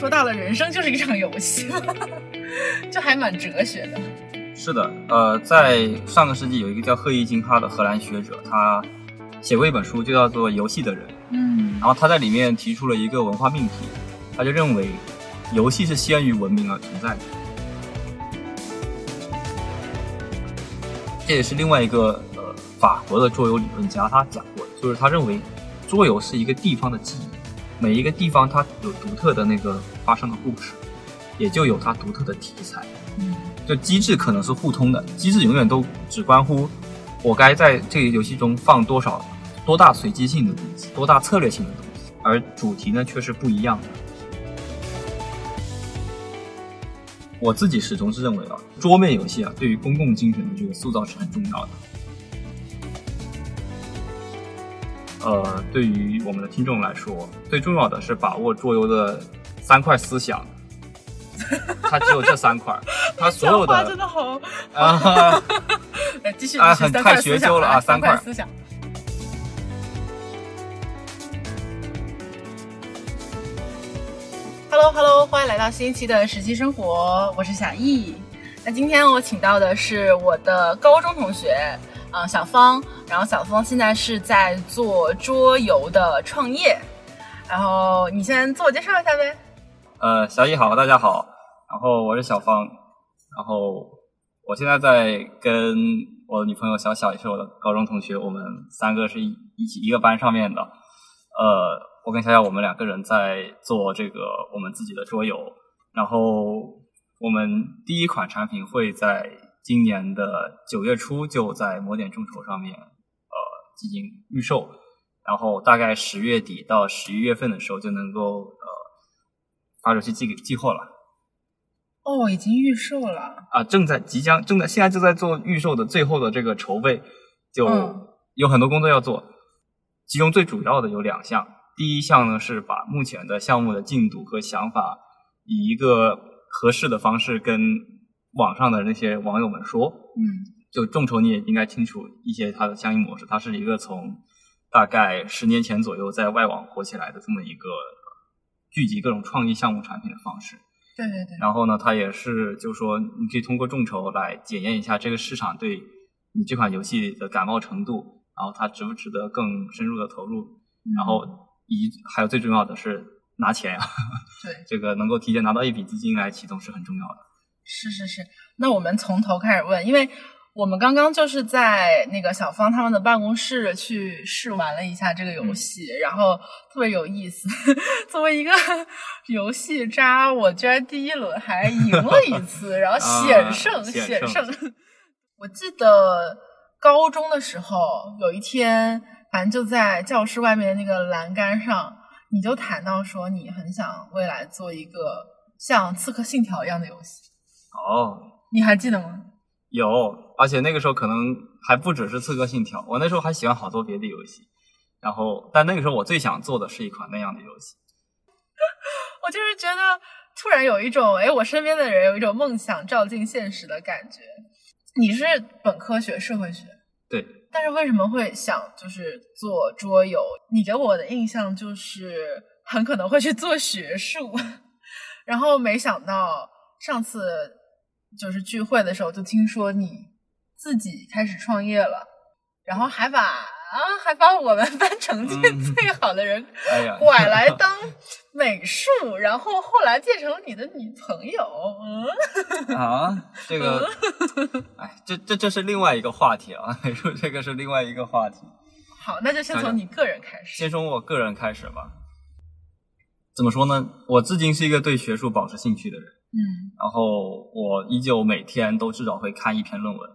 说到了人生就是一场游戏，就还蛮哲学的。是的，呃，在上个世纪有一个叫赫伊金哈的荷兰学者，他写过一本书，就叫做《游戏的人》。嗯然后他在里面提出了一个文化命题，他就认为游戏是先于文明而存在的。这也是另外一个呃法国的桌游理论家他讲过的，就是他认为桌游是一个地方的记忆，每一个地方它有独特的那个发生的故事，也就有它独特的题材。嗯就机制可能是互通的，机制永远都只关乎我该在这个游戏中放多少多大随机性的东西，多大策略性的东西，而主题呢却是不一样的。我自己始终是认为啊，桌面游戏啊，对于公共精神的这个塑造是很重要的。呃，对于我们的听众来说，最重要的是把握桌游的三块思想，它只有这三块，它所有讲话真的的好，啊。来继续啊很太学究了啊三块思想。Hello Hello，欢迎来到新一期的实习生活，我是小易。那今天我请到的是我的高中同学，啊、小芳。然后小芳现在是在做桌游的创业。然后你先自我介绍一下呗。呃，小易好，大家好，然后我是小芳，然后我现在在跟我的女朋友小小，也是我的高中同学，我们三个是一一起一个班上面的。呃，我跟小小我们两个人在做这个我们自己的桌游，然后我们第一款产品会在今年的九月初就在魔点众筹上面呃进行预售，然后大概十月底到十一月份的时候就能够呃发出去寄给寄货了。哦，已经预售了。啊，正在即将正在现在就在做预售的最后的这个筹备，就嗯。有很多工作要做，其中最主要的有两项，第一项呢是把目前的项目的进度和想法以一个合适的方式跟网上的那些网友们说，嗯就众筹你也应该清楚一些它的相应模式，它是一个从大概十年前左右在外网火起来的这么一个聚集各种创意项目产品的方式。对对对。然后呢，它也是就是说你可以通过众筹来检验一下这个市场对你这款游戏的感冒程度，然后它值不值得更深入的投入，然后一还有最重要的是拿钱呀、对，这个能够提前拿到一笔资金来启动是很重要的。是是是，那我们从头开始问，因为我们刚刚就是在那个小芳他们的办公室去试玩了一下这个游戏，然后特别有意思。作为一个 游戏渣，我居然第一轮还赢了一次，然后险胜、啊险胜。我记得高中的时候有一天，反正就在教室外面那个栏杆上，你就谈到说你很想未来做一个像《刺客信条》一样的游戏。哦，你还记得吗？有，而且那个时候可能还不只是《刺客信条》，我那时候还喜欢好多别的游戏。然后，但那个时候我最想做的是一款那样的游戏。我就是觉得突然有一种，哎，我身边的人有一种梦想照进现实的感觉。你是本科学社会学，对，但是为什么会想就是做桌游？你给我的印象就是很可能会去做学术，然后没想到上次就是聚会的时候就听说你自己开始创业了，然后还把啊还把我们 班成绩嗯最好的人拐来 当美术，然后后来变成了你的女朋友。嗯，啊，这个，哎，这这这是另外一个话题啊，美术这个是另外一个话题。好，那就先从你个人开始。先从我个人开始吧。怎么说呢？我至今是一个对学术保持兴趣的人，嗯，然后我依旧每天都至少会看一篇论文，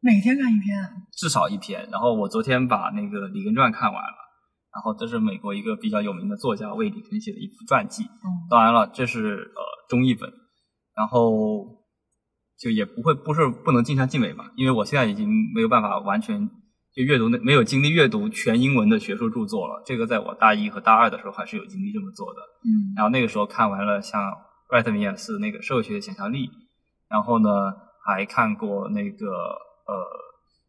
每天看一篇啊。至少一篇。然后我昨天把那个《里根传》看完了，然后这是美国一个比较有名的作家为里根写的一部传记。嗯当然了，这是呃中译本，然后就也不会不是不能尽善尽美嘛，因为我现在已经没有办法完全就阅读那没有精力阅读全英文的学术著作了。这个在我大一和大二的时候还是有精力这么做的。嗯然后那个时候看完了像 Brett 米尔斯那个社会学的想象力，然后呢还看过那个呃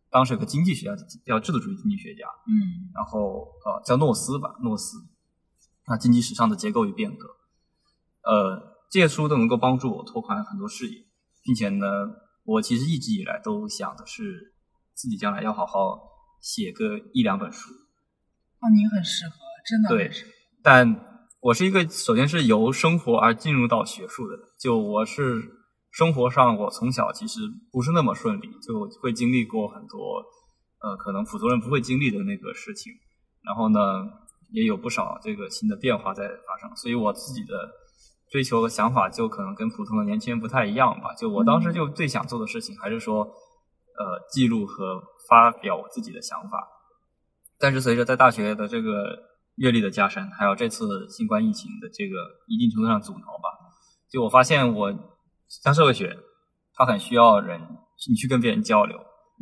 当时有个经济学家叫制度主义经济学家，嗯然后呃叫诺斯吧，诺斯，啊，经济史上的结构与变革。呃，这些书都能够帮助我拓宽很多视野，并且呢，我其实一直以来都想的是自己将来要好好写个一两本书。哦，你很适合，真的对，但我是一个首先是由生活而进入到学术的，就我是生活上我从小其实不是那么顺利，就会经历过很多呃可能普通人不会经历的那个事情，然后呢也有不少这个新的变化在发生，所以我自己的追求和想法就可能跟普通的年轻人不太一样吧。就我当时就最想做的事情还是说呃记录和发表我自己的想法。但是随着在大学的这个阅历的加深，还有这次新冠疫情的这个一定程度上阻挠吧，就我发现我像社会学，它很需要人你去跟别人交流。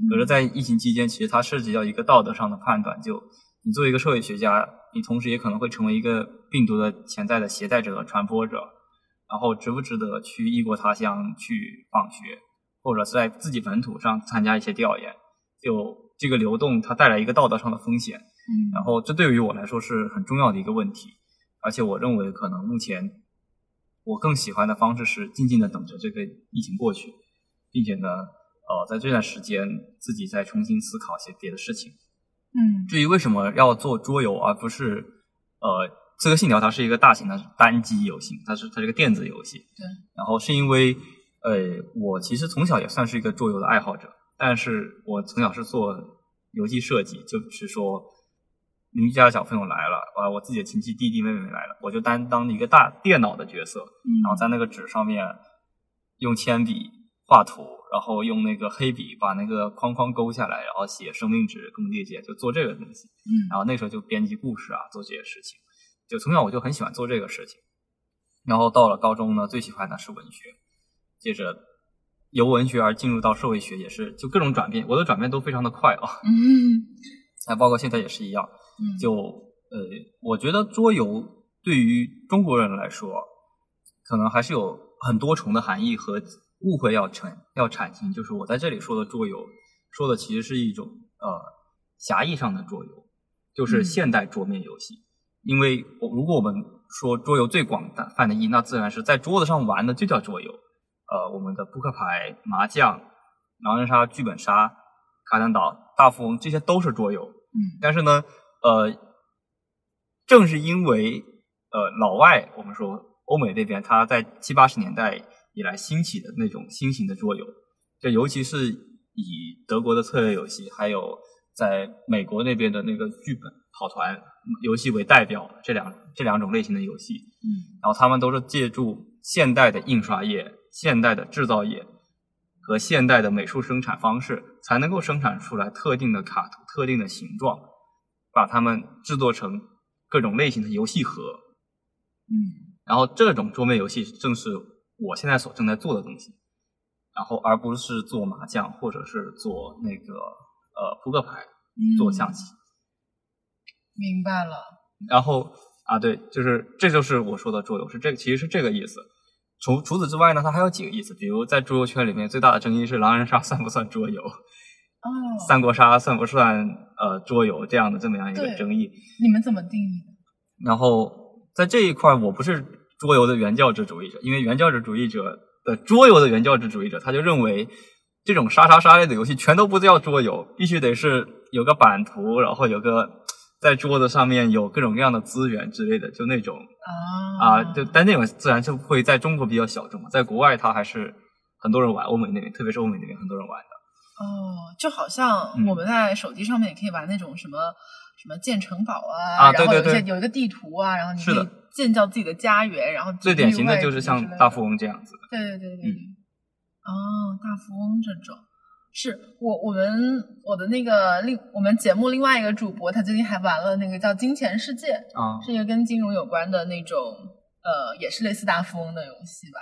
可是，在疫情期间，其实它涉及到一个道德上的判断。就你作为一个社会学家，你同时也可能会成为一个病毒的潜在的携带者、传播者。然后，值不值得去异国他乡去访学，或者是在自己本土上参加一些调研？就这个流动，它带来一个道德上的风险，嗯，然后这对于我来说是很重要的一个问题，而且我认为可能目前我更喜欢的方式是静静的等着这个疫情过去，并且呢，呃，在这段时间自己再重新思考一些别的事情。嗯至于为什么要做桌游而不是呃《刺客信条》，它是一个大型的单机游戏，它是它是个电子游戏，对，然后是因为呃我其实从小也算是一个桌游的爱好者。但是我从小是做游戏设计，就是说邻居家的小朋友来了，啊，我自己的亲戚弟弟妹妹来了，我就担当一个大电脑的角色，嗯，然后在那个纸上面用铅笔画图，然后用那个黑笔把那个框框勾下来，然后写生命值、更裂解，就做这个东西。嗯，然后那时候就编辑故事啊，做这些事情，就从小我就很喜欢做这个事情。然后到了高中呢，最喜欢的是文学，接着。由文学而进入到社会学，也是就各种转变，我的转变都非常的快啊。嗯，还包括现在也是一样。嗯，就呃，我觉得桌游对于中国人来说，可能还是有很多重的含义和误会要产要产生。就是我在这里说的桌游，说的其实是一种呃狭义上的桌游，就是现代桌面游戏。因为我如果我们说桌游最广泛的意义，那自然是在桌子上玩的就叫桌游。呃，我们的扑克牌、麻将、狼人杀、剧本杀、卡坦岛、大富翁，这些都是桌游。嗯，但是呢，呃，正是因为呃老外，我们说欧美那边，他在七八十年代以来兴起的那种新型的桌游，就尤其是以德国的策略游戏，还有在美国那边的那个剧本跑团游戏为代表这两这两种类型的游戏。嗯，然后他们都是借助现代的印刷业。现代的制造业和现代的美术生产方式，才能够生产出来特定的卡图、特定的形状，把它们制作成各种类型的游戏盒。嗯，然后这种桌面游戏正是我现在所正在做的东西，然后而不是做麻将或者是做那个呃扑克牌、做象棋。明白了。然后啊，对，就是这就是我说的桌游，是这个，其实是这个意思。除除此之外呢，它还有几个意思，比如在桌游圈里面最大的争议是狼人杀算不算桌游，哦，三国杀算不算呃桌游这样的这么样一个争议。你们怎么定义？然后在这一块，我不是桌游的原教旨主义者，因为原教旨主义者的桌游的原教旨主义者，他就认为这种杀杀杀类的游戏全都不叫桌游，必须得是有个版图，然后有个。在桌子上面有各种各样的资源之类的，就那种啊啊，就但那种自然就会在中国比较小众嘛，在国外它还是很多人玩，欧美那边特别是欧美那边很多人玩的。哦，就好像我们在手机上面也可以玩那种什么什么建城堡啊，然后有一些有一个地图啊，然后你可以建造自己的家园，然后最典型的就是像大富翁这样子的。对对对对，哦，大富翁这种。是我我们我的那个另我们节目另外一个主播，他最近还玩了那个叫《金钱世界》，啊，是一个跟金融有关的那种，呃，也是类似大富翁的游戏吧。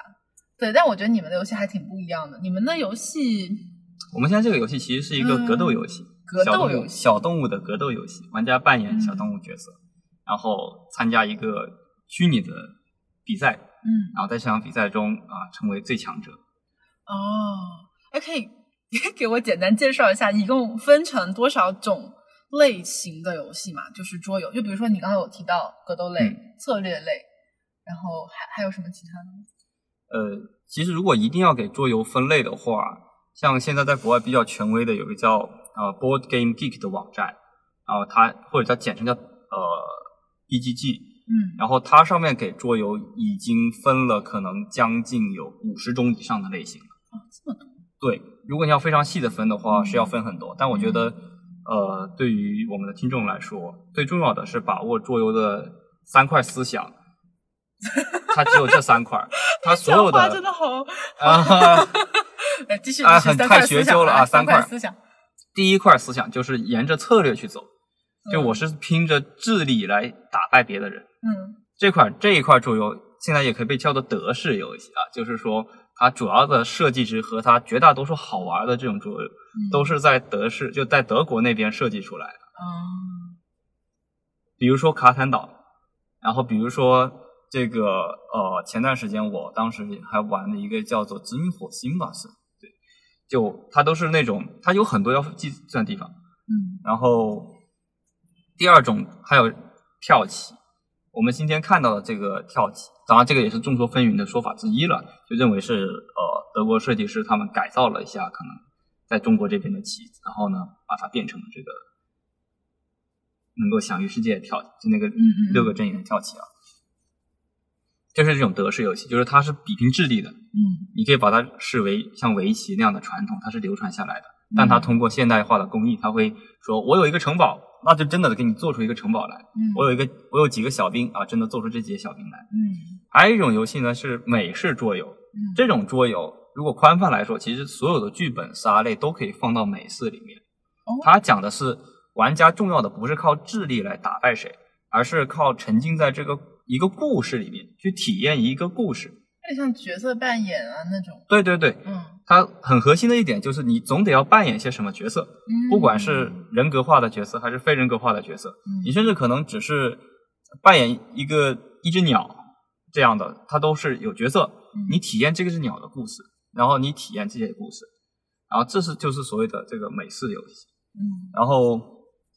对，但我觉得你们的游戏还挺不一样的。你们的游戏，我们现在这个游戏其实是一个格斗游戏，格斗游戏，小动物的格斗游戏，玩家扮演小动物角色，然后参加一个虚拟的比赛，嗯，然后在这场比赛中啊成为最强者。哦，还可以。给我简单介绍一下，一共分成多少种类型的游戏嘛？就是桌游，就比如说你刚刚有提到格斗类、策略类，然后还还有什么其他的？呃，其实如果一定要给桌游分类的话，像现在在国外比较权威的有一个叫呃 Board Game Geek 的网站，然后它或者叫简称叫呃 BGG，嗯然后它上面给桌游已经分了可能将近有五十种以上的类型了。哦，这么多。对，如果你要非常细的分的话，嗯是要分很多。但我觉得，呃，对于我们的听众来说，最重要的是把握桌游的三块思想。它只有这三块，它所有的真的好，啊，呃继续啊很太学究了啊三块思想。第一块思想就是沿着策略去走，就嗯我是拼着智力来打败别的人。嗯这块这一块桌游现在也可以被叫做德式游戏啊，就是说它主要的设计值和它绝大多数好玩的这种桌游，嗯都是在德式就在德国那边设计出来的。啊比如说卡坦岛，然后比如说这个呃，前段时间我当时还玩了一个叫做《殖民火星》吧，是对，就它都是那种它有很多要计算地方。嗯然后第二种还有跳棋，我们今天看到的这个跳棋，当然这个也是众说纷纭的说法之一了，就认为是呃德国设计师他们改造了一下可能在中国这边的棋子，然后呢把它变成了这个能够享誉世界的跳棋，就那个六个阵营的跳棋啊。就是这种德式游戏，就是它是比拼智力的，嗯你可以把它视为像围棋那样的传统，它是流传下来的。但它通过现代化的工艺，它会说：“我有一个城堡，那就真的给你做出一个城堡来。嗯我有一个，我有几个小兵啊，真的做出这几个小兵来。”嗯还有一种游戏呢是美式桌游，嗯这种桌游如果宽泛来说，其实所有的剧本杀类都可以放到美式里面。哦它讲的是玩家重要的不是靠智力来打败谁，而是靠沉浸在这个一个故事里面去体验一个故事。有点像角色扮演啊那种。对对对，嗯它很核心的一点就是你总得要扮演些什么角色，嗯，不管是人格化的角色还是非人格化的角色，嗯你甚至可能只是扮演一个一只鸟这样的，它都是有角色嗯。你体验这个是鸟的故事，然后你体验这些故事，然后这是就是所谓的这个美式游戏。嗯然后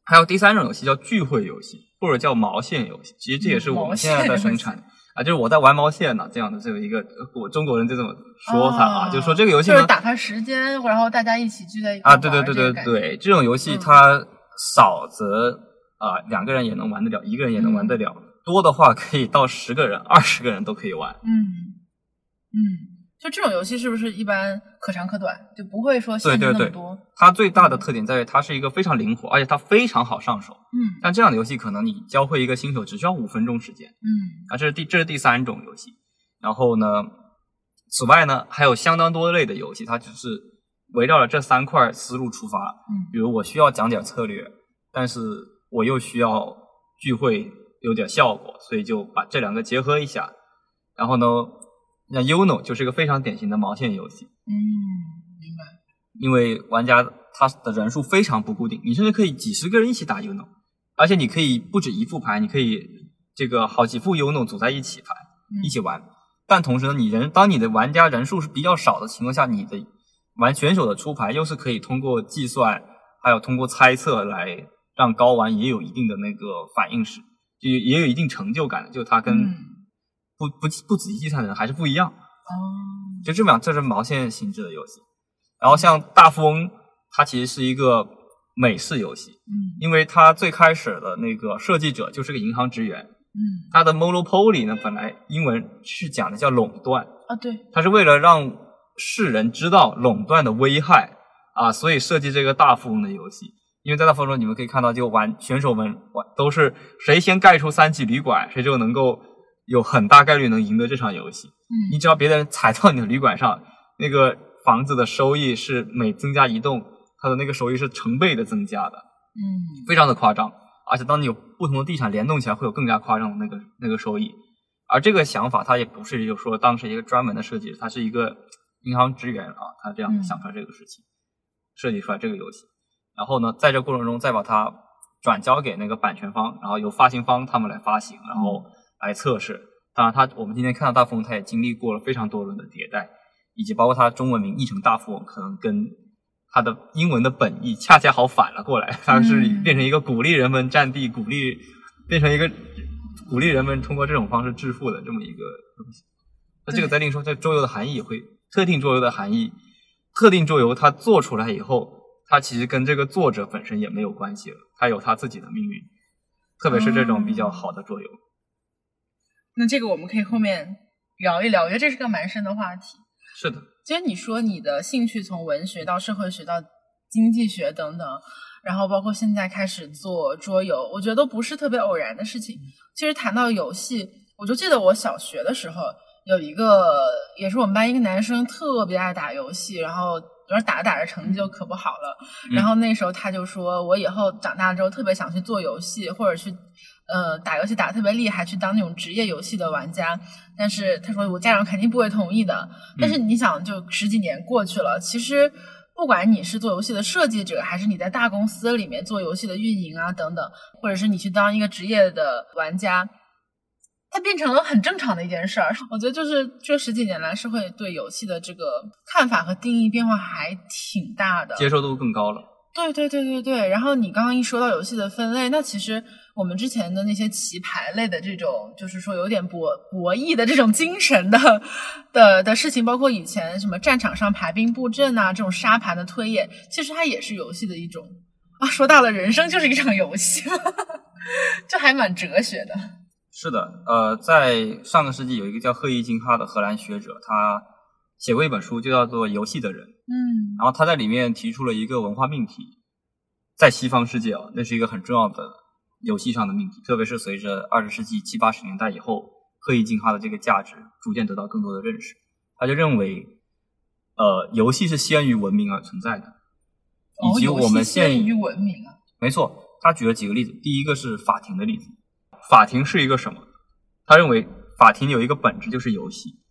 还有第三种游戏叫聚会游戏，或者叫毛线游戏。其实这也是我们现在在生产啊，就是我在玩毛线呢这样的这个一个呃我中国人就这么说它啊，哦就是说这个游戏呢就是打发时间，然后大家一起聚在一起啊，对对对对对，这种游戏嗯它少则啊、两个人也能玩得了，一个人也能玩得了，多的话可以到十个人、二十个人都可以玩。嗯嗯，就这种游戏是不是一般可长可短，就不会说限制对对对那么多？它最大的特点在于它是一个非常灵活，而且它非常好上手。嗯像这样的游戏，可能你教会一个新手只需要五分钟时间。嗯啊，这是第这是第三种游戏。然后呢，此外呢，还有相当多类的游戏，它只是围绕着这三块思路出发。嗯比如我需要讲点策略，但是我又需要聚会有点效果，所以就把这两个结合一下。然后呢，像 Uno 就是一个非常典型的毛线游戏，嗯，明白。因为玩家他的人数非常不固定，你甚至可以几十个人一起打 Uno，而且你可以不止一副牌，你可以这个好几副 Uno 组在一起牌。嗯一起玩。但同时呢，你人当你的玩家人数是比较少的情况下，你的玩选手的出牌又是可以通过计算，还有通过猜测来让高玩也有一定的那个反应时，就也有一定成就感的。就他跟嗯不不不仔细计算的人还是不一样。哦，就这么样，这是毛线性质的游戏。然后像大富翁，它其实是一个美式游戏，嗯因为它最开始的那个设计者就是个银行职员，嗯它的 monopoly 呢，本来英文是讲的叫垄断，啊，对，它是为了让世人知道垄断的危害啊，所以设计这个大富翁的游戏。因为在大富翁中，你们可以看到，就玩选手们玩都是谁先盖出三级旅馆，谁就能够有很大概率能赢得这场游戏。你嗯只要别的人踩到你的旅馆上，那个房子的收益是每增加一栋，它的那个收益是成倍的增加的。嗯非常的夸张，而且当你有不同的地产联动起来，会有更加夸张的那个那个收益。而这个想法，它也不是就说当时一个专门的设计师，他是一个银行职员啊，他这样嗯想出来这个事情，设计出来这个游戏。然后呢，在这过程中再把它转交给那个版权方，然后由发行方他们来发行，然后来测试。当然它，我们今天看到大富翁，它也经历过了非常多轮的迭代，以及包括它中文名译成大富翁，可能跟它的英文的本意恰恰好反了过来，它是嗯变成一个鼓励人们占地，鼓励变成一个鼓励人们通过这种方式致富的这么一个东西。那这个在另说，这桌游的含义也会特定桌游的含义，特定桌游它做出来以后，它其实跟这个作者本身也没有关系了，它有它自己的命运。特别是这种比较好的桌游。那这个我们可以后面聊一聊，我觉得这是个蛮深的话题。是的，其实你说你的兴趣从文学到社会学到经济学等等，然后包括现在开始做桌游，我觉得都不是特别偶然的事情。其实谈到游戏，我就记得我小学的时候有一个，也是我们班一个男生特别爱打游戏，然后有时打着打着成绩就可不好了。然后那时候他就说，我以后长大之后特别想去做游戏，或者去。呃，打游戏打的特别厉害，去当那种职业游戏的玩家。但是他说我家长肯定不会同意的。但是你想，就十几年过去了，其实不管你是做游戏的设计者，还是你在大公司里面做游戏的运营啊等等，或者是你去当一个职业的玩家，它变成了很正常的一件事儿。我觉得就是这十几年来，社会对游戏的这个看法和定义变化还挺大的，接受度更高了。对对对对对。然后你刚刚一说到游戏的分类，那其实。我们之前的那些棋牌类的这种，就是说有点博博弈的这种精神的的的事情，包括以前什么战场上排兵布阵啊，这种沙盘的推演，其实它也是游戏的一种啊。说到了，人生就是一场游戏，这还蛮哲学的。是的，呃，在上个世纪有一个叫赫伊金哈的荷兰学者，他写过一本书，就叫做《游戏的人》。嗯，然后他在里面提出了一个文化命题，在西方世界啊，那是一个很重要的。游戏上的命题，特别是随着二十世纪七八十年代以后，刻意进化的这个价值逐渐得到更多的认识，他就认为，呃，游戏是先于文明而存在的，以及我们先于文明啊。没错，他举了几个例子，第一个是法庭的例子，法庭是一个什么？他认为法庭有一个本质就是游戏。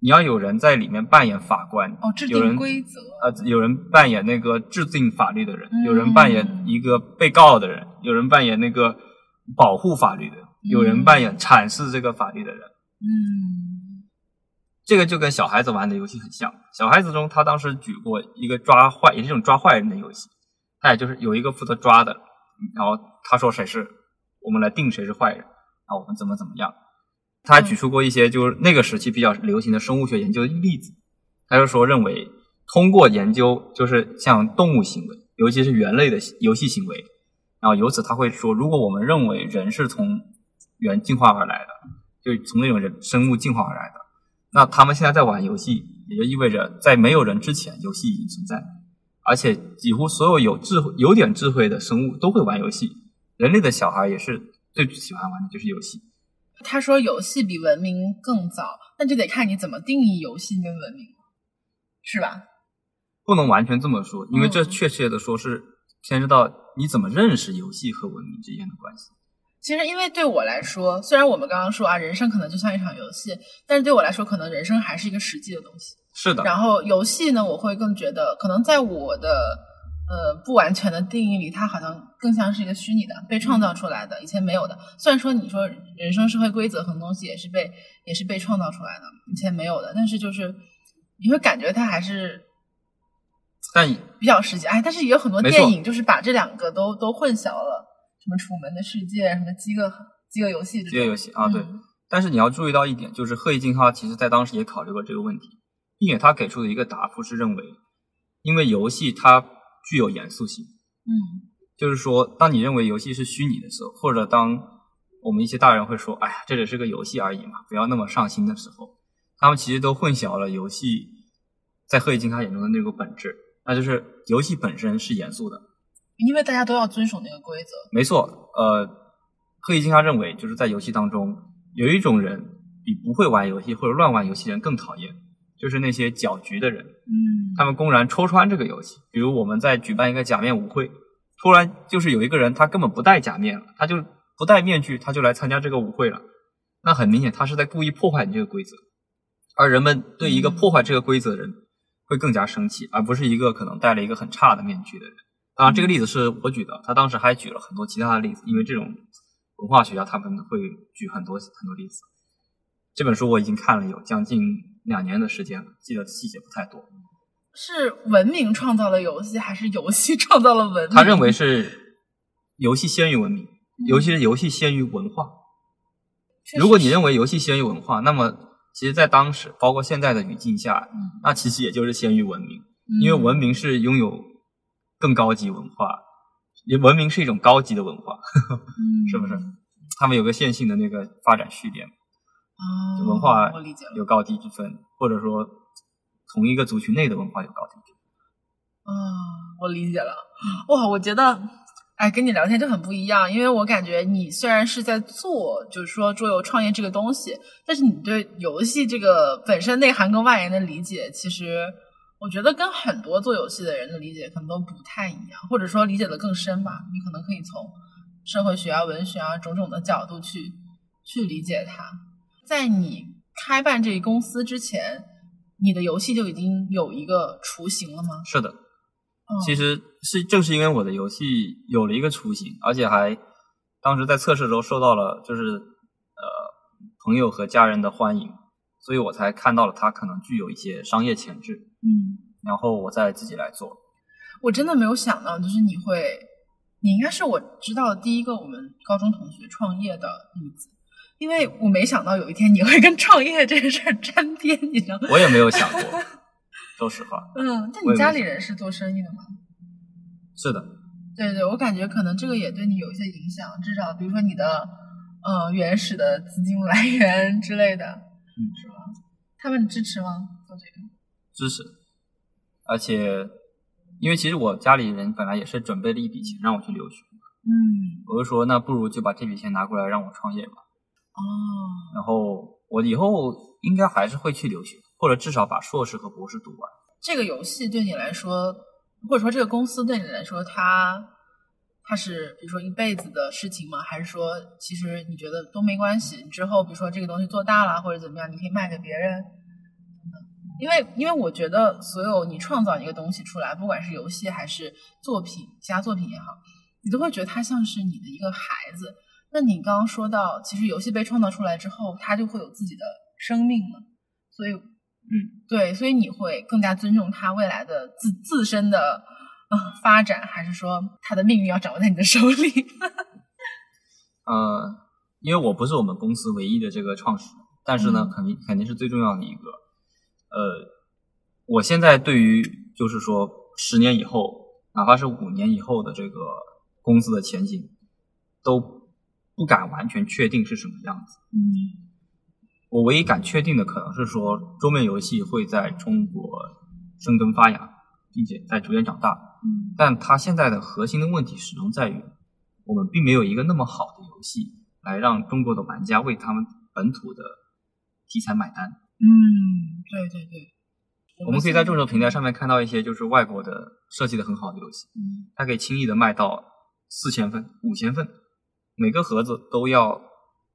你要有人在里面扮演法官，哦，制定规则。呃，有人扮演那个制定法律的人，有人扮演一个被告的人，有人扮演那个保护法律的，有人扮演阐释这个法律的人。嗯，这个就跟小孩子玩的游戏很像。小孩子中，他当时举过一个抓坏，也是一种抓坏人的游戏。他也就是有一个负责抓的，然后他说谁是，我们来定谁是坏人，啊，我们怎么怎么样。他还举出过一些就是那个时期比较流行的生物学研究的例子，他就说认为通过研究就是像动物行为，尤其是猿类的游戏行为，然后由此他会说，如果我们认为人是从猿进化而来的，就从那种人生物进化而来的，那他们现在在玩游戏，也就意味着在没有人之前，游戏已经存在，而且几乎所有有智慧、有点智慧的生物都会玩游戏，人类的小孩也是最喜欢玩的就是游戏。他说游戏比文明更早，那就得看你怎么定义游戏跟文明，是吧？不能完全这么说，因为这确切的说是牵涉到你怎么认识游戏和文明之间的关系。其实，因为对我来说，虽然我们刚刚说啊，人生可能就像一场游戏，但是对我来说，可能人生还是一个实际的东西。是的。然后游戏呢，我会更觉得，可能在我的。呃，不完全的定义里，它好像更像是一个虚拟的、被创造出来的、以前没有的。虽然说你说人生社会规则很多东西也是被也是被创造出来的，以前没有的，但是就是你会感觉它还是，但比较实际。哎，但是也有很多电影就是把这两个都都混淆了，什么《楚门的世界》、什么《饥饿饥饿游戏》饥饿游戏啊，对。但是你要注意到一点，就是贺一静他其实在当时也考虑过这个问题，并且他给出的一个答复是认为，因为游戏它。具有严肃性，嗯，就是说，当你认为游戏是虚拟的时候，或者当我们一些大人会说“哎呀，这只是个游戏而已嘛，不要那么上心”的时候，他们其实都混淆了游戏在贺一金他眼中的那个本质，那就是游戏本身是严肃的，因为大家都要遵守那个规则。没错，呃，贺一金他认为，就是在游戏当中有一种人比不会玩游戏或者乱玩游戏人更讨厌，就是那些搅局的人。嗯，他们公然戳穿这个游戏，比如我们在举办一个假面舞会，突然就是有一个人他根本不戴假面了，他就不戴面具，他就来参加这个舞会了。那很明显，他是在故意破坏你这个规则，而人们对一个破坏这个规则的人会更加生气，而不是一个可能戴了一个很差的面具的人。当然，这个例子是我举的，他当时还举了很多其他的例子，因为这种文化学家他们会举很多很多例子。这本书我已经看了有将近两年的时间了，记得细节不太多。是文明创造了游戏，还是游戏创造了文明？他认为是游戏先于文明，尤其是游戏先于文化。如果你认为游戏先于文化，那么其实，在当时，包括现在的语境下，嗯那其实也就是先于文明，因为文明是拥有更高级文化，文明是一种高级的文化，嗯 是不是？他们有个线性的那个发展序列，啊就文化有高低之分，或者说同一个族群内的文化有高低之分。啊，我理解了。哇，我觉得，哎，跟你聊天就很不一样，因为我感觉你虽然是在做，就是说桌游创业这个东西，但是你对游戏这个本身内涵跟外延的理解，其实我觉得跟很多做游戏的人的理解可能都不太一样，或者说理解的更深吧。你可能可以从社会学啊、文学啊种种的角度去去理解它。在你开办这一公司之前，你的游戏就已经有一个雏形了吗？是的，嗯其实是正是因为我的游戏有了一个雏形，而且还当时在测试的时候受到了就是呃朋友和家人的欢迎，所以我才看到了它可能具有一些商业潜质，嗯，然后我再自己来做。我真的没有想到，就是你会，你应该是我知道的第一个我们高中同学创业的例子，因为我没想到有一天你会跟创业这个事儿沾边，你知道吗？我也没有想过，说实话，嗯，但你家里人是做生意的吗？是的，对对，我感觉可能这个也对你有一些影响，至少比如说你的呃原始的资金来源之类的，嗯，是吧？他们支持吗？做这个？支持，而且因为其实我家里人本来也是准备了一笔钱让我去留学，嗯，我就说那不如就把这笔钱拿过来让我创业吧。哦，然后我以后应该还是会去留学，或者至少把硕士和博士读完。这个游戏对你来说，或者说这个公司对你来说，它它是比如说一辈子的事情吗？还是说其实你觉得都没关系？你之后比如说这个东西做大了或者怎么样，你可以卖给别人。因为因为我觉得所有你创造一个东西出来，不管是游戏还是作品，其他作品也好，你都会觉得它像是你的一个孩子。那你刚刚说到，其实游戏被创造出来之后，它就会有自己的生命了，所以嗯，对，所以你会更加尊重它未来的自自身的呃发展，还是说它的命运要掌握在你的手里？呃，因为我不是我们公司唯一的这个创始人，但是呢，嗯肯定肯定是最重要的一个。呃，我现在对于就是说十年以后，哪怕是五年以后的这个公司的前景，都不敢完全确定是什么样子。嗯我唯一敢确定的可能是说，桌面游戏会在中国生根发芽，并且在逐渐长大。嗯但它现在的核心的问题始终在于，我们并没有一个那么好的游戏来让中国的玩家为他们本土的题材买单。嗯，对对对，我们可以在众筹平台上面看到一些就是外国的设计的很好的游戏，嗯它可以轻易的卖到四千份、五千份，每个盒子都要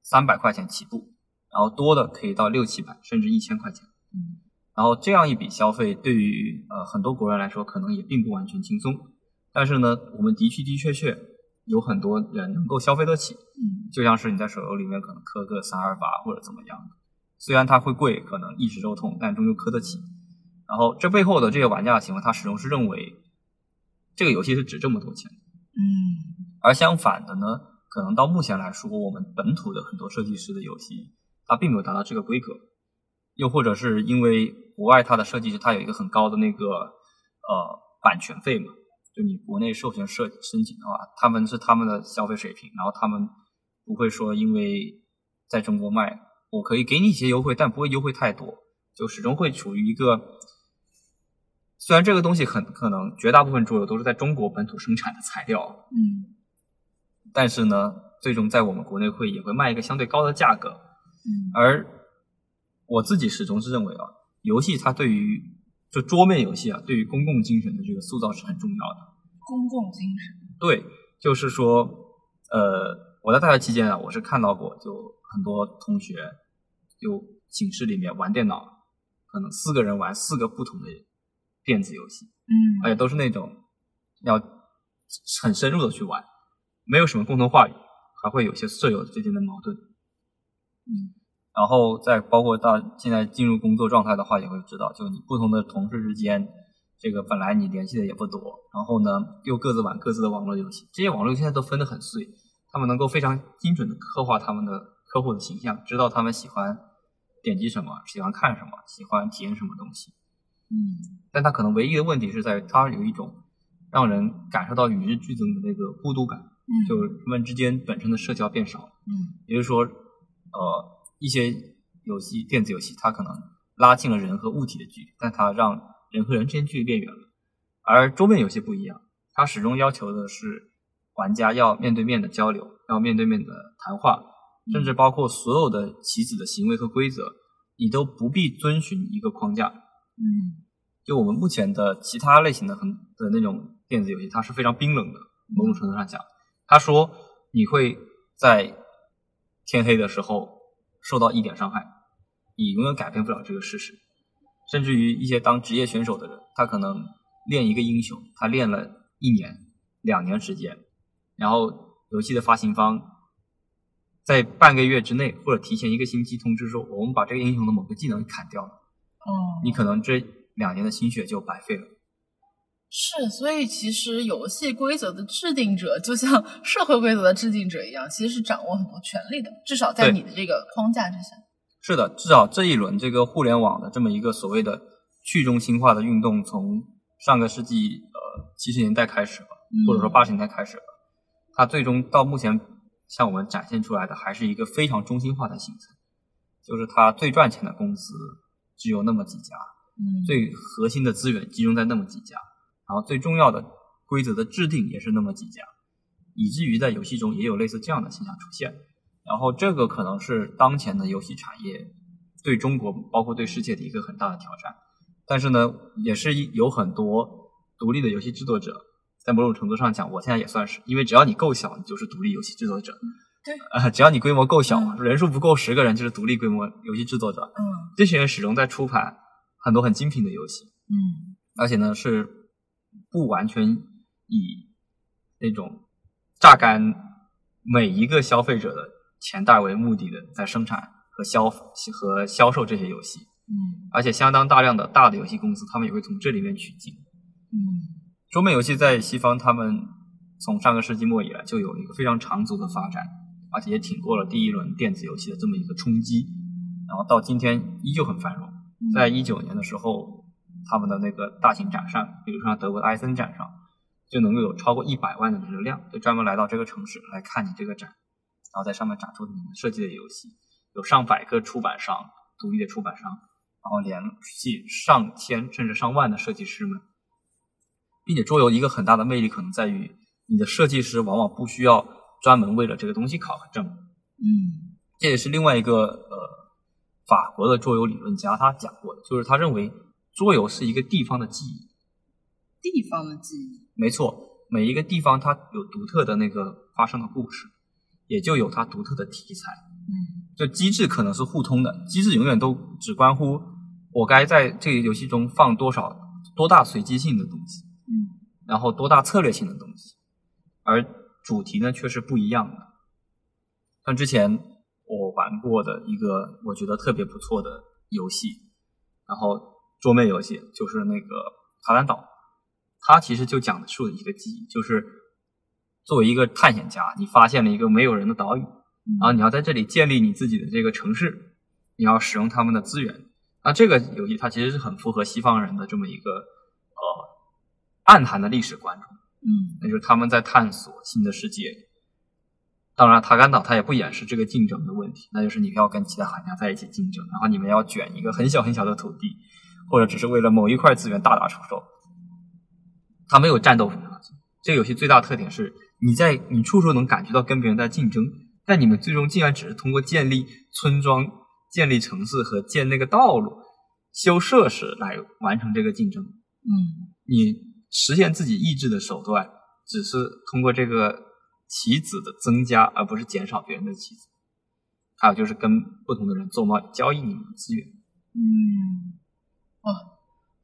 三百块钱起步，然后多的可以到六七百甚至一千块钱。嗯然后这样一笔消费对于呃很多国人来说可能也并不完全轻松，但是呢，我们的确的确确有很多人能够消费得起，嗯就像是你在手游里面可能磕个三二八或者怎么样的，虽然它会贵，可能一时肉痛，但终究磕得起。然后这背后的这些玩家的行为，他始终是认为这个游戏是值这么多钱的。嗯而相反的呢，可能到目前来说，我们本土的很多设计师的游戏，它并没有达到这个规格，又或者是因为国外它的设计师他有一个很高的那个呃版权费嘛，就你国内授权设申请的话，他们是他们的消费水平，然后他们不会说因为在中国卖，我可以给你一些优惠，但不会优惠太多，就始终会处于一个。虽然这个东西很可能绝大部分桌游都是在中国本土生产的材料，嗯但是呢，最终在我们国内会也会卖一个相对高的价格。嗯而我自己始终是认为啊，游戏它对于就桌面游戏啊，对于公共精神的这个塑造是很重要的。公共精神，对，就是说，呃，我在大学期间啊，我是看到过，就很多同学就寝室里面玩电脑，可能四个人玩四个不同的电子游戏，嗯而且都是那种要很深入的去玩，没有什么共同话语，还会有些舍友之间的矛盾。嗯然后再包括到现在进入工作状态的话，也会知道，就你不同的同事之间，这个本来你联系的也不多，然后呢又各自玩各自的网络游戏，这些网络游戏现在都分得很碎，他们能够非常精准的刻画他们的客户的形象，知道他们喜欢点击什么，喜欢看什么，喜欢体验什么东西。嗯但他可能唯一的问题是在于他有一种让人感受到与日俱增的那个孤独感，嗯就是人们之间本身的社交变少了。嗯也就是说，呃，一些游戏电子游戏它可能拉近了人和物体的距离，但它让人和人之间距离变远了。而桌面游戏不一样，它始终要求的是玩家要面对面的交流，要面对面的谈话，甚至包括所有的棋子的行为和规则，你都不必遵循一个框架。嗯就我们目前的其他类型的很的那种电子游戏，它是非常冰冷的。某种程度上讲，他说你会在天黑的时候受到一点伤害，你永远改变不了这个事实。甚至于一些当职业选手的人，他可能练一个英雄，他练了一年、两年时间，然后游戏的发行方在半个月之内或者提前一个星期通知说，我们把这个英雄的某个技能砍掉了，哦，你可能这两年的心血就白费了。是，所以其实游戏规则的制定者就像 社会规则的制定者一样，其实是掌握很多权利的，至少在你的这个框架之下。是的，至少这一轮这个互联网的这么一个所谓的去中心化的运动，从上个世纪呃七十年代开始吧，或者说八十年代开始吧，它最终到目前向我们展现出来的还是一个非常中心化的形成，就是它最赚钱的公司只有那么几家，嗯，最核心的资源集中在那么几家，然后最重要的规则的制定也是那么几家，以至于在游戏中也有类似这样的现象出现。然后这个可能是当前的游戏产业对中国，包括对世界的一个很大的挑战。但是呢，也是有很多独立的游戏制作者，在某种程度上讲，我现在也算是，因为只要你够小，你就是独立游戏制作者。对，呃，只要你规模够小，嗯人数不够十个人，就是独立规模游戏制作者。嗯这些人始终在出盘很多很精品的游戏，嗯而且呢是不完全以那种榨干每一个消费者的钱袋为目的的在生产和销和销售这些游戏，嗯而且相当大量的大的游戏公司，他们也会从这里面取经。嗯桌面游戏在西方，他们从上个世纪末以来就有了一个非常长足的发展，而且也挺过了第一轮电子游戏的这么一个冲击，然后到今天依旧很繁荣。嗯，在一九年的时候，他们的那个大型展上，比如说像德国的埃森展上，就能够有超过一百万的流量，就专门来到这个城市来看你这个展，然后在上面展出你们设计的游戏，有上百个出版商，独立的出版商，然后联系上千甚至上万的设计师们，并且桌游一个很大的魅力可能在于，你的设计师往往不需要专门为了这个东西考个证，嗯。这也是另外一个呃法国的桌游理论家他讲过的，就是他认为桌游是一个地方的记忆。地方的记忆。没错，每一个地方它有独特的那个发生的故事，也就有它独特的题材。嗯就机制可能是互通的，机制永远都只关乎我该在这个游戏中放多少多大随机性的东西，嗯然后多大策略性的东西，而主题呢却是不一样的。像之前我玩过的一个我觉得特别不错的游戏，然后桌面游戏就是那个卡兰岛，它其实就讲的是一个记忆，就是作为一个探险家，你发现了一个没有人的岛屿，嗯然后你要在这里建立你自己的这个城市，你要使用他们的资源。那这个游戏它其实是很符合西方人的这么一个呃暗含的历史观中，嗯那就是他们在探索新的世界。当然，塔甘岛它也不掩饰这个竞争的问题，那就是你要跟其他海家在一起竞争，然后你们要卷一个很小很小的土地，或者只是为了某一块资源大打出手。它没有战斗。这个游戏最大特点是，你在你处处能感觉到跟别人在竞争，但你们最终竟然只是通过建立村庄、建立城市和建那个道路、修设施来完成这个竞争。嗯你实现自己意志的手段，只是通过这个棋子的增加，而不是减少别人的棋子。还有就是跟不同的人做贸易，交易你们的资源。嗯，哇，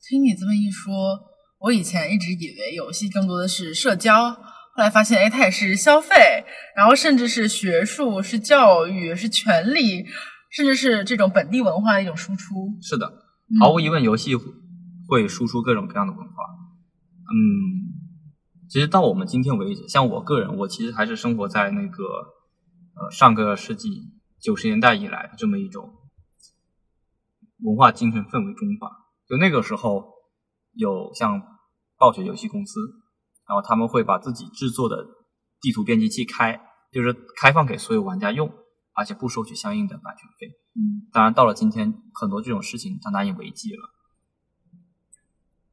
听你这么一说，我以前一直以为游戏更多的是社交，后来发现，哎，它也是消费，然后甚至是学术、是教育、是权利，甚至是这种本地文化的一种输出。是的，嗯毫无疑问，游戏会输出各种各样的文化。嗯，其实到我们今天为止，像我个人，我其实还是生活在那个呃上个世纪九十年代以来的这么一种文化精神氛围中吧。就那个时候，有像暴雪游戏公司，然后他们会把自己制作的地图编辑器开，就是开放给所有玩家用，而且不收取相应的版权费。嗯当然，到了今天，很多这种事情它难以为继了，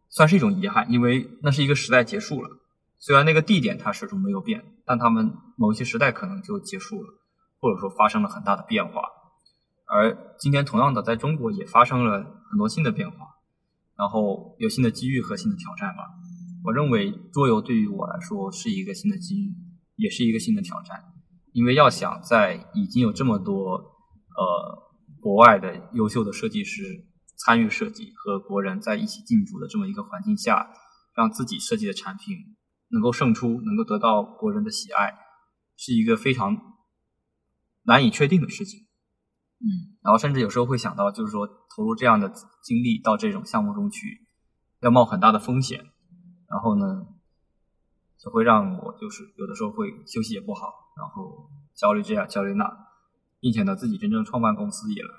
算是一种遗憾，因为那是一个时代结束了。虽然那个地点它始终没有变，但他们某一些时代可能就结束了，或者说发生了很大的变化。而今天同样的，在中国也发生了很多新的变化，然后有新的机遇和新的挑战吧。我认为桌游对于我来说是一个新的机遇，也是一个新的挑战，因为要想在已经有这么多呃国外的优秀的设计师参与设计和国人在一起竞逐的这么一个环境下，让自己设计的产品能够胜出，能够得到国人的喜爱，是一个非常难以确定的事情。嗯。然后甚至有时候会想到，就是说投入这样的精力到这种项目中去，要冒很大的风险，然后呢，就会让我就是有的时候会休息也不好，然后焦虑这样焦虑那，并且呢自己真正创办公司以来，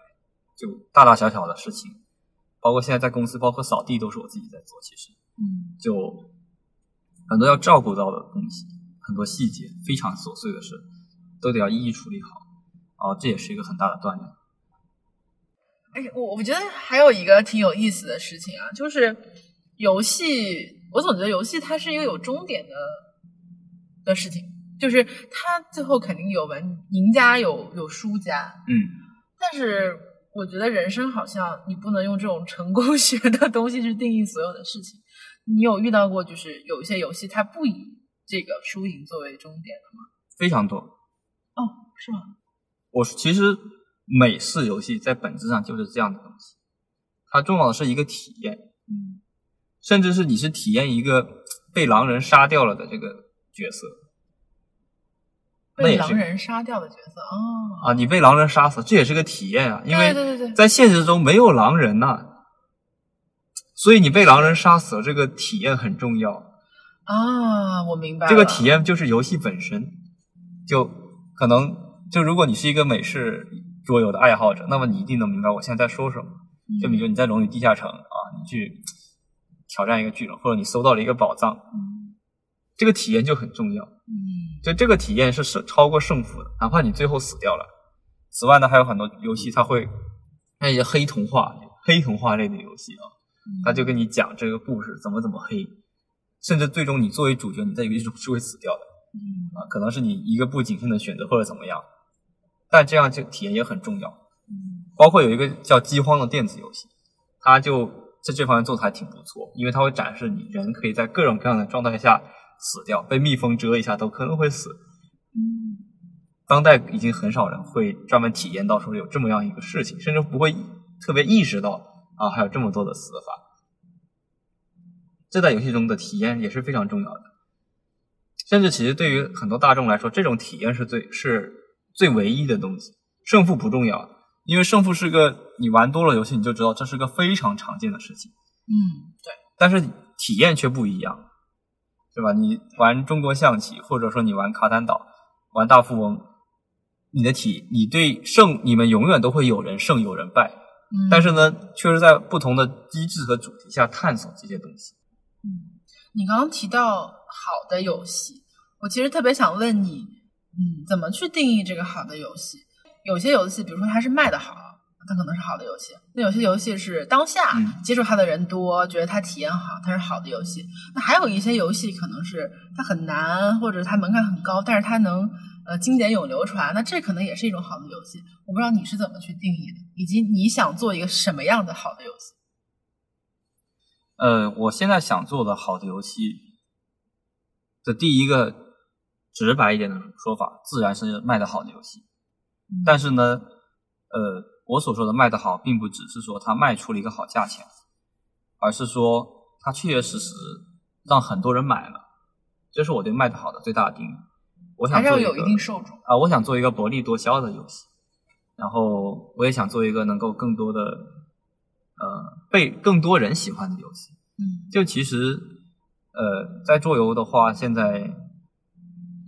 就大大小小的事情，包括现在在公司，包括扫地都是我自己在做，其实嗯。就很多要照顾到的东西，很多细节非常琐碎的事，都得要一一处理好，啊，这也是一个很大的锻炼。哎，我我觉得还有一个挺有意思的事情啊，就是游戏，我总觉得游戏它是一个有终点的的事情，就是它最后肯定有完赢家有有输家，嗯。但是我觉得人生好像你不能用这种成功 学的东西去定义所有的事情。你有遇到过就是有一些游戏它不以这个输赢作为终点的吗？非常多。哦，是吗？我其实美式游戏在本质上就是这样的东西，它重要的是一个体验，嗯甚至是你是体验一个被狼人杀掉了的这个角色被狼人杀掉的角色哦，啊，你被狼人杀死，这也是个体验啊，因为在现实中没有狼人呐、所以你被狼人杀死了，这个体验很重要。啊，我明白。这个体验就是游戏本身，就可能就如果你是一个美式桌游的爱好者，那么你一定能明白我现在在说什么。就比如你在龙与地下城啊，你去挑战一个巨人，或者你搜到了一个宝藏，嗯这个体验就很重要。嗯就这个体验是胜超过胜负的，哪怕你最后死掉了。此外呢，还有很多游戏它会那些黑童话、黑童话类的游戏啊，它就跟你讲这个故事怎么怎么黑，甚至最终你作为主角，你在游戏中是会死掉的嗯啊，可能是你一个不谨慎的选择或者怎么样，但这样就体验也很重要。嗯包括有一个叫饥荒的电子游戏，它就在这方面做的还挺不错，因为它会展示你人可以在各种各样的状态下死掉，被蜜蜂蛰一下都可能会死。嗯当代已经很少人会专门体验到说有这么样一个事情，甚至不会特别意识到啊还有这么多的死法。这在游戏中的体验也是非常重要的，甚至其实对于很多大众来说，这种体验是最是最唯一的东西，胜负不重要，因为胜负是个你玩多了游戏你就知道这是个非常常见的事情，嗯，对，但是体验却不一样，对吧？你玩中国象棋，或者说你玩卡坦岛、玩大富翁，你的体，你对胜，你们永远都会有人胜有人败，嗯但是呢，却是在不同的机制和主题下探索这些东西。嗯，你刚刚提到好的游戏，我其实特别想问你，嗯，怎么去定义这个好的游戏？有些游戏，比如说它是卖的好，它可能是好的游戏；那有些游戏是当下嗯接触它的人多，觉得它体验好，它是好的游戏。那还有一些游戏可能是它很难，或者它门槛很高，但是它能呃经典永流传，那这可能也是一种好的游戏。我不知道你是怎么去定义的，以及你想做一个什么样的好的游戏？呃，我现在想做的好的游戏的第一个直白一点的说法，自然是卖得好的游戏。嗯但是呢，呃，我所说的卖得好，并不只是说它卖出了一个好价钱，而是说它确确实实让很多人买了，这是我对卖得好的最大的定义。我想还是要有做一个一定受众。啊，我想做一个薄利多销的游戏，然后我也想做一个能够更多的呃被更多人喜欢的游戏。嗯就其实呃，在桌游的话，现在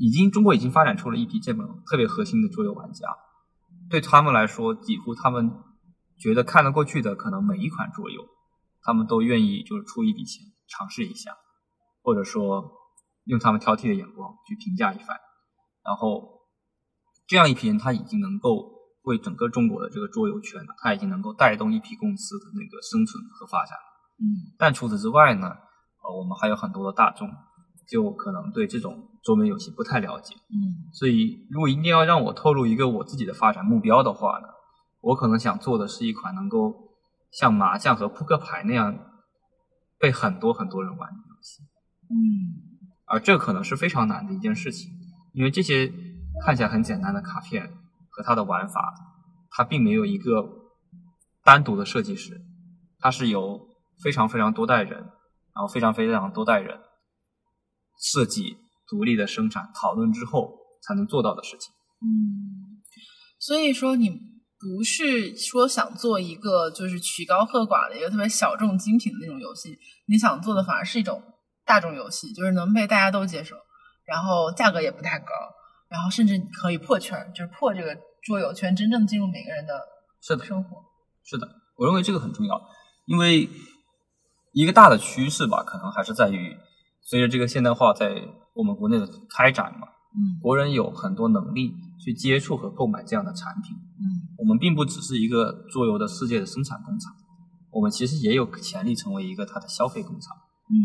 已经中国已经发展出了一批这种特别核心的桌游玩家，对他们来说，几乎他们觉得看得过去的，可能每一款桌游，他们都愿意就是出一笔钱尝试一下，或者说用他们挑剔的眼光去评价一番。然后这样一批人，他已经能够为整个中国的这个桌游圈，他已经能够带动一批公司的那个生存和发展。嗯但除此之外呢，呃，我们还有很多的大众，就可能对这种桌面游戏不太了解。嗯。所以，如果一定要让我透露一个我自己的发展目标的话呢，我可能想做的是一款能够像麻将和扑克牌那样被很多很多人玩的游戏，嗯。而这可能是非常难的一件事情，因为这些看起来很简单的卡片和它的玩法，它并没有一个单独的设计师，它是由非常非常多代人，然后非常非常多代人设计、独立的生产、讨论之后才能做到的事情。嗯，所以说你不是说想做一个就是曲高和寡的一个特别小众精品的那种游戏，你想做的反而是一种大众游戏，就是能被大家都接受，然后价格也不太高，然后甚至可以破圈，就是破这个桌游圈，真正进入每个人的是的，生活。是的，我认为这个很重要，因为一个大的趋势吧，可能还是在于随着这个现代化在我们国内的开展嘛，嗯国人有很多能力去接触和购买这样的产品。嗯我们并不只是一个桌游的世界的生产工厂，我们其实也有潜力成为一个它的消费工厂。嗯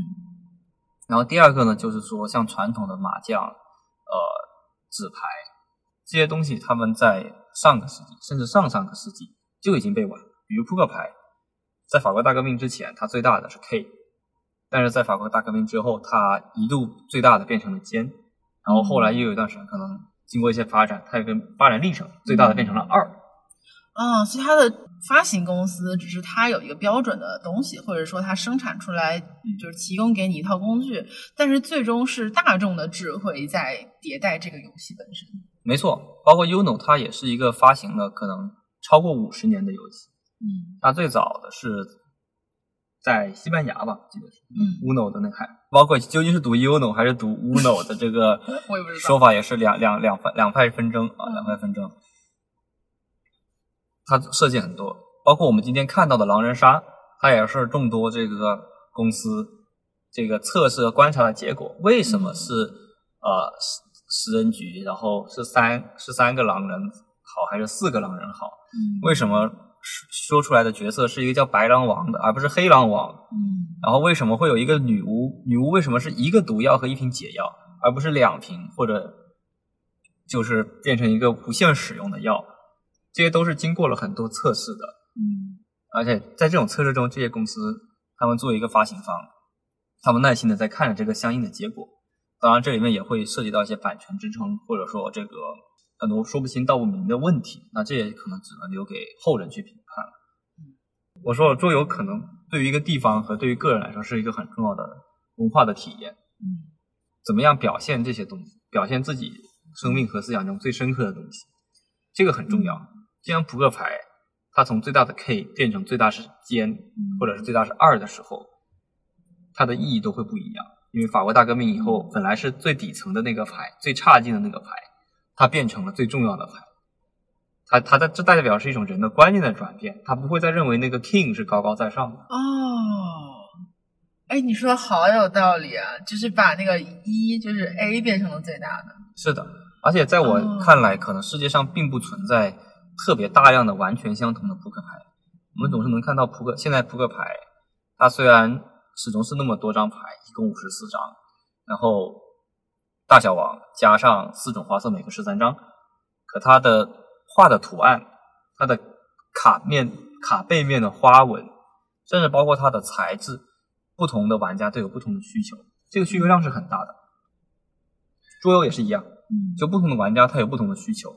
然后第二个呢，就是说像传统的麻将、呃纸牌这些东西，他们在上个世纪甚至上上个世纪就已经被玩了。比如扑克牌，在法国大革命之前，它最大的是 K，但是在法国大革命之后，它一度最大的变成了尖，然后后来又有一段时间，可能经过一些发展，它有个发展历程，最大的变成了二。啊，所以它的发行公司只是它有一个标准的东西，或者说它生产出来就是提供给你一套工具，但是最终是大众的智慧在迭代这个游戏本身。没错，包括 Uno，它也是一个发行了可能超过五十年的游戏。嗯它最早的是在西班牙吧，记得是嗯，Uno 的那海，包括究竟是读 Uno 还是读 Uno 的这个 说法也是两两两派两派纷争啊，嗯两派纷争。它设计很多，包括我们今天看到的狼人杀，它也是众多这个公司这个测试和观察的结果。为什么是呃十十人局，然后是三是三个狼人好，还是四个狼人好？嗯为什么说出来的角色是一个叫白狼王的，而不是黑狼王？嗯然后为什么会有一个女巫？女巫为什么是一个毒药和一瓶解药，而不是两瓶或者就是变成一个无限使用的药？这些都是经过了很多测试的，嗯而且在这种测试中，这些公司他们作为一个发行方，他们耐心的在看着这个相应的结果。当然，这里面也会涉及到一些版权支撑，或者说这个很多说不清道不明的问题。那这也可能只能留给后人去评判了。我说了，桌游可能对于一个地方和对于个人来说是一个很重要的文化的体验。嗯怎么样表现这些东西，表现自己生命和思想中最深刻的东西，这个很重要。就像扑克牌，它从最大的 K 变成最大是尖，或者是最大是二的时候，它的意义都会不一样。因为法国大革命以后，本来是最底层的那个牌，最差劲的那个牌，它变成了最重要的牌。它它的这代表是一种人的观念的转变，他不会再认为那个 king 是高高在上的。哦，哎，你说的好有道理啊！就是把那个一，就是 A 变成了最大的。是的，而且在哦我看来，可能世界上并不存在特别大量的完全相同的扑克牌。我们总是能看到扑克，现在扑克牌，它虽然始终是那么多张牌，一共五十四张，然后大小王加上四种花色，每个十三张，可它的画的图案，它的卡面、卡背面的花纹，甚至包括它的材质，不同的玩家都有不同的需求，这个需求量是很大的。桌游也是一样，嗯。就不同的玩家他有不同的需求，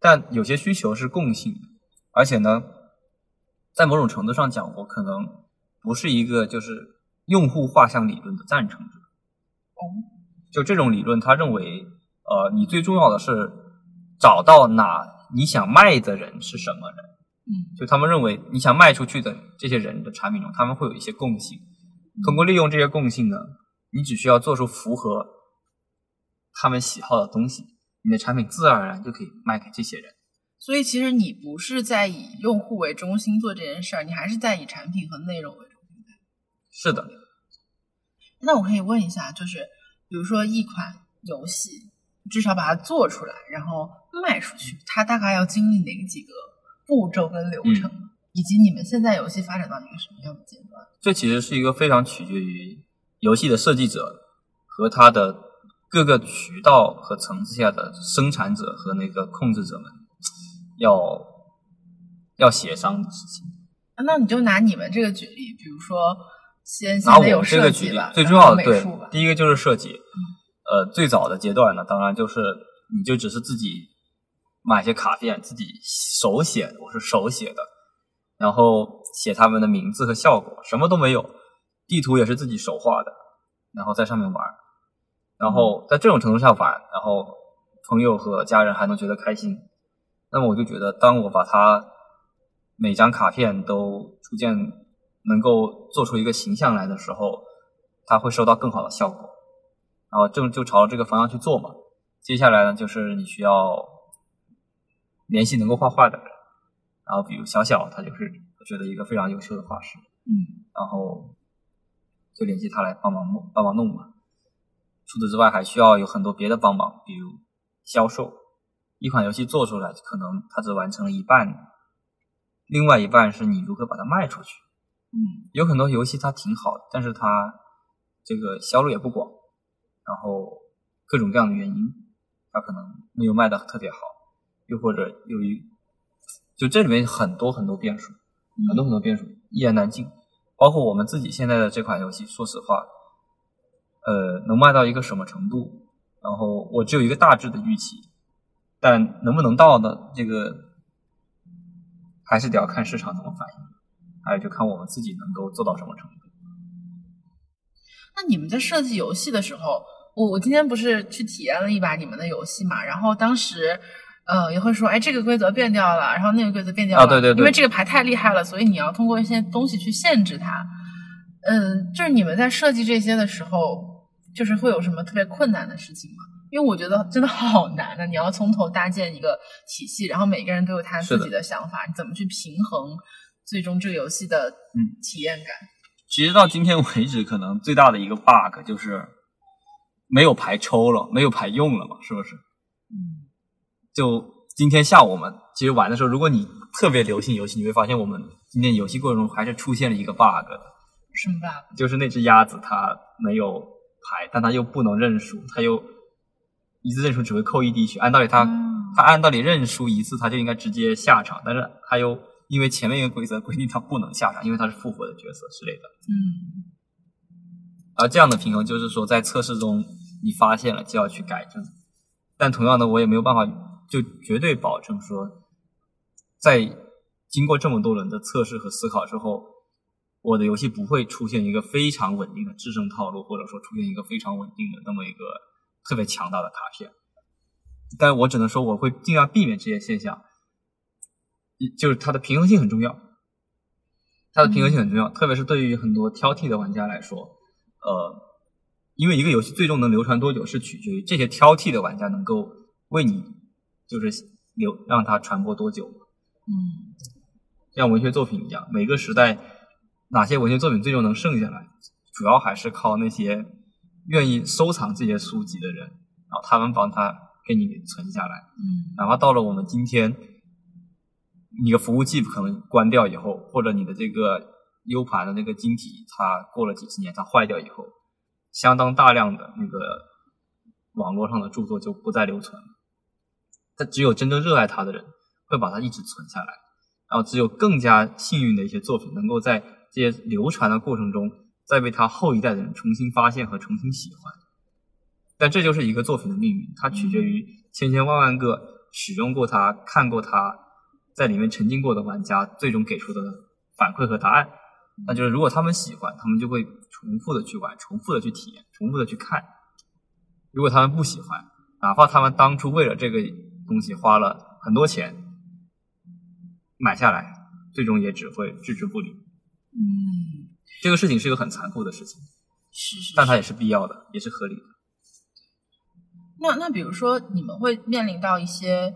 但有些需求是共性的，而且呢，在某种程度上讲，我可能不是一个就是用户画像理论的赞成者。哦，就这种理论，他认为，呃，你最重要的是找到哪你想卖的人是什么人。嗯就他们认为，你想卖出去的这些人的产品中，他们会有一些共性。通过利用这些共性呢，你只需要做出符合他们喜好的东西，你的产品自然而然就可以卖给这些人。所以其实你不是在以用户为中心做这件事儿，你还是在以产品和内容为中心。是的，那我可以问一下，就是比如说一款游戏，至少把它做出来，然后卖出去，它大概要经历哪几个步骤跟流程，以及你们现在游戏发展到一个什么样的阶段？这其实是一个非常取决于游戏的设计者和他的各个渠道和层次下的生产者和那个控制者们要要协商的事情。那你就拿你们这个举例，比如说。先拿我这个举例，最重要的对，第一个就是设计。呃，最早的阶段呢，当然就是你就只是自己买些卡片，自己手写，我是手写的，然后写他们的名字和效果，什么都没有，地图也是自己手画的，然后在上面玩，然后在这种程度上玩，然后朋友和家人还能觉得开心，那么我就觉得，当我把它每张卡片都逐渐。能够做出一个形象来的时候，它会收到更好的效果，然后正就朝着这个方向去做嘛。接下来呢，就是你需要联系能够画画的人，然后比如小小，他就是我觉得一个非常优秀的画师，嗯，然后就联系他来帮忙弄帮忙弄嘛。除此之外，还需要有很多别的帮忙，比如销售。一款游戏做出来，可能它只完成了一半，另外一半是你如何把它卖出去。嗯，有很多游戏它挺好的，但是它这个销路也不广，然后各种各样的原因，它可能没有卖的特别好，又或者由于就这里面很多很多变数，很多很多变数，一言难尽。包括我们自己现在的这款游戏，说实话，呃，能卖到一个什么程度，然后我只有一个大致的预期，但能不能到呢？这个还是得要看市场怎么反应。还有就看我们自己能够做到什么程度。那你们在设计游戏的时候，我我今天不是去体验了一把你们的游戏嘛？然后当时，呃，也会说，哎，这个规则变掉了，然后那个规则变掉了，对对对，因为这个牌太厉害了，所以你要通过一些东西去限制它。嗯，就是你们在设计这些的时候，就是会有什么特别困难的事情吗？因为我觉得真的好难啊！你要从头搭建一个体系，然后每个人都有他自己的想法，你怎么去平衡？最终这个游戏的嗯体验感，其实到今天为止，可能最大的一个 bug 就是没有牌抽了，没有牌用了嘛，是不是？嗯，就今天下午我们其实玩的时候，如果你特别留心游戏，你会发现我们今天游戏过程中还是出现了一个 bug 什么 bug？就是那只鸭子它没有牌，但它又不能认输，它又一次认输只会扣一滴血。按道理它它按道理认输一次，它就应该直接下场，但是它又。因为前面一个规则规定他不能下场，因为他是复活的角色之类的。嗯。而这样的平衡就是说，在测试中你发现了就要去改正，但同样的，我也没有办法就绝对保证说，在经过这么多轮的测试和思考之后，我的游戏不会出现一个非常稳定的制胜套路，或者说出现一个非常稳定的那么一个特别强大的卡片。但我只能说，我会尽量避免这些现象。就是它的平衡性很重要，它的平衡性很重要，特别是对于很多挑剔的玩家来说，呃，因为一个游戏最终能流传多久，是取决于这些挑剔的玩家能够为你就是流让它传播多久。嗯，像文学作品一样，每个时代哪些文学作品最终能剩下来，主要还是靠那些愿意收藏这些书籍的人，然后他们帮他给你存下来。嗯，哪怕到了我们今天。你的服务器可能关掉以后，或者你的这个 U 盘的那个晶体，它过了几十年它坏掉以后，相当大量的那个网络上的著作就不再留存了。它只有真正热爱它的人会把它一直存下来，然后只有更加幸运的一些作品能够在这些流传的过程中，再被他后一代的人重新发现和重新喜欢。但这就是一个作品的命运，它取决于千千万万个使用过它、看过它。在里面沉浸过的玩家最终给出的反馈和答案，那就是如果他们喜欢，他们就会重复的去玩，重复的去体验，重复的去看；如果他们不喜欢，哪怕他们当初为了这个东西花了很多钱买下来，最终也只会置之不理。嗯，这个事情是一个很残酷的事情，是是，但它也是必要的，也是合理的。那那比如说，你们会面临到一些。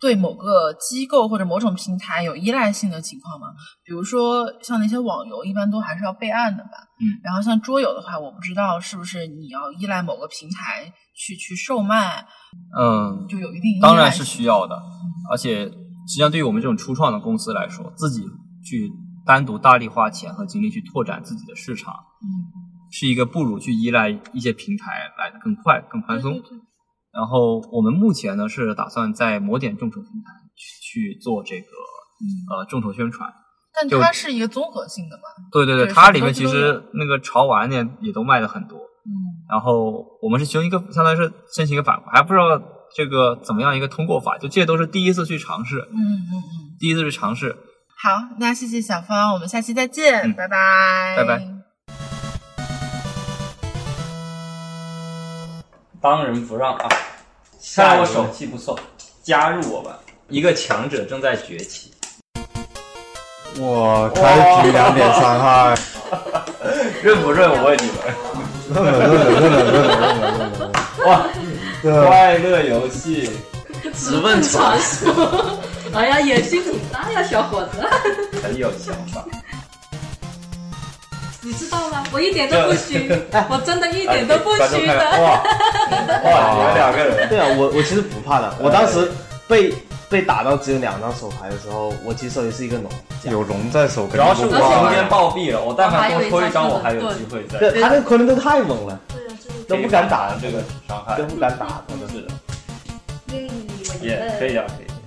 对某个机构或者某种平台有依赖性的情况吗？比如说像那些网游，一般都还是要备案的吧。嗯。然后像桌游的话，我不知道是不是你要依赖某个平台去去售卖。嗯，就有一定当然是需要的，而且实际上对于我们这种初创的公司来说，自己去单独大力花钱和精力去拓展自己的市场，嗯，是一个不如去依赖一些平台来的更快、更宽松。对对对然后我们目前呢是打算在某点众筹平台去去做这个嗯，呃众筹宣传。但它是一个综合性的嘛。对对对它里面其实那个潮玩呢也都卖的很多。嗯然后我们是其中一个，相当于是申请一个反馈，还不知道这个怎么样一个通过法，就这些都是第一次去尝试，嗯嗯嗯。第一次去尝试。好，那谢谢小芳，我们下期再见，嗯拜拜，拜拜。当仁不让啊！看来我手气不错，加入我吧！一个强者正在崛起。我开局两点伤害，认不认？我问你们。哇，对快乐游戏，直奔传说。哎呀，野心挺大呀，小伙子。很有想法。你知道吗？我一点都不虚，我真的一点都不虚的。哇 哇，你们两个人。对啊，我我其实不怕的。我当时被被打到只有两张手牌的时候，我其实也是一个龙，有龙在手，主要是我中间暴毙了，我但凡多抽一张，我还有机会再。对他那个昆仑都太猛了，对都不敢打这个伤害，都不敢打，真的也得可以啊，可以。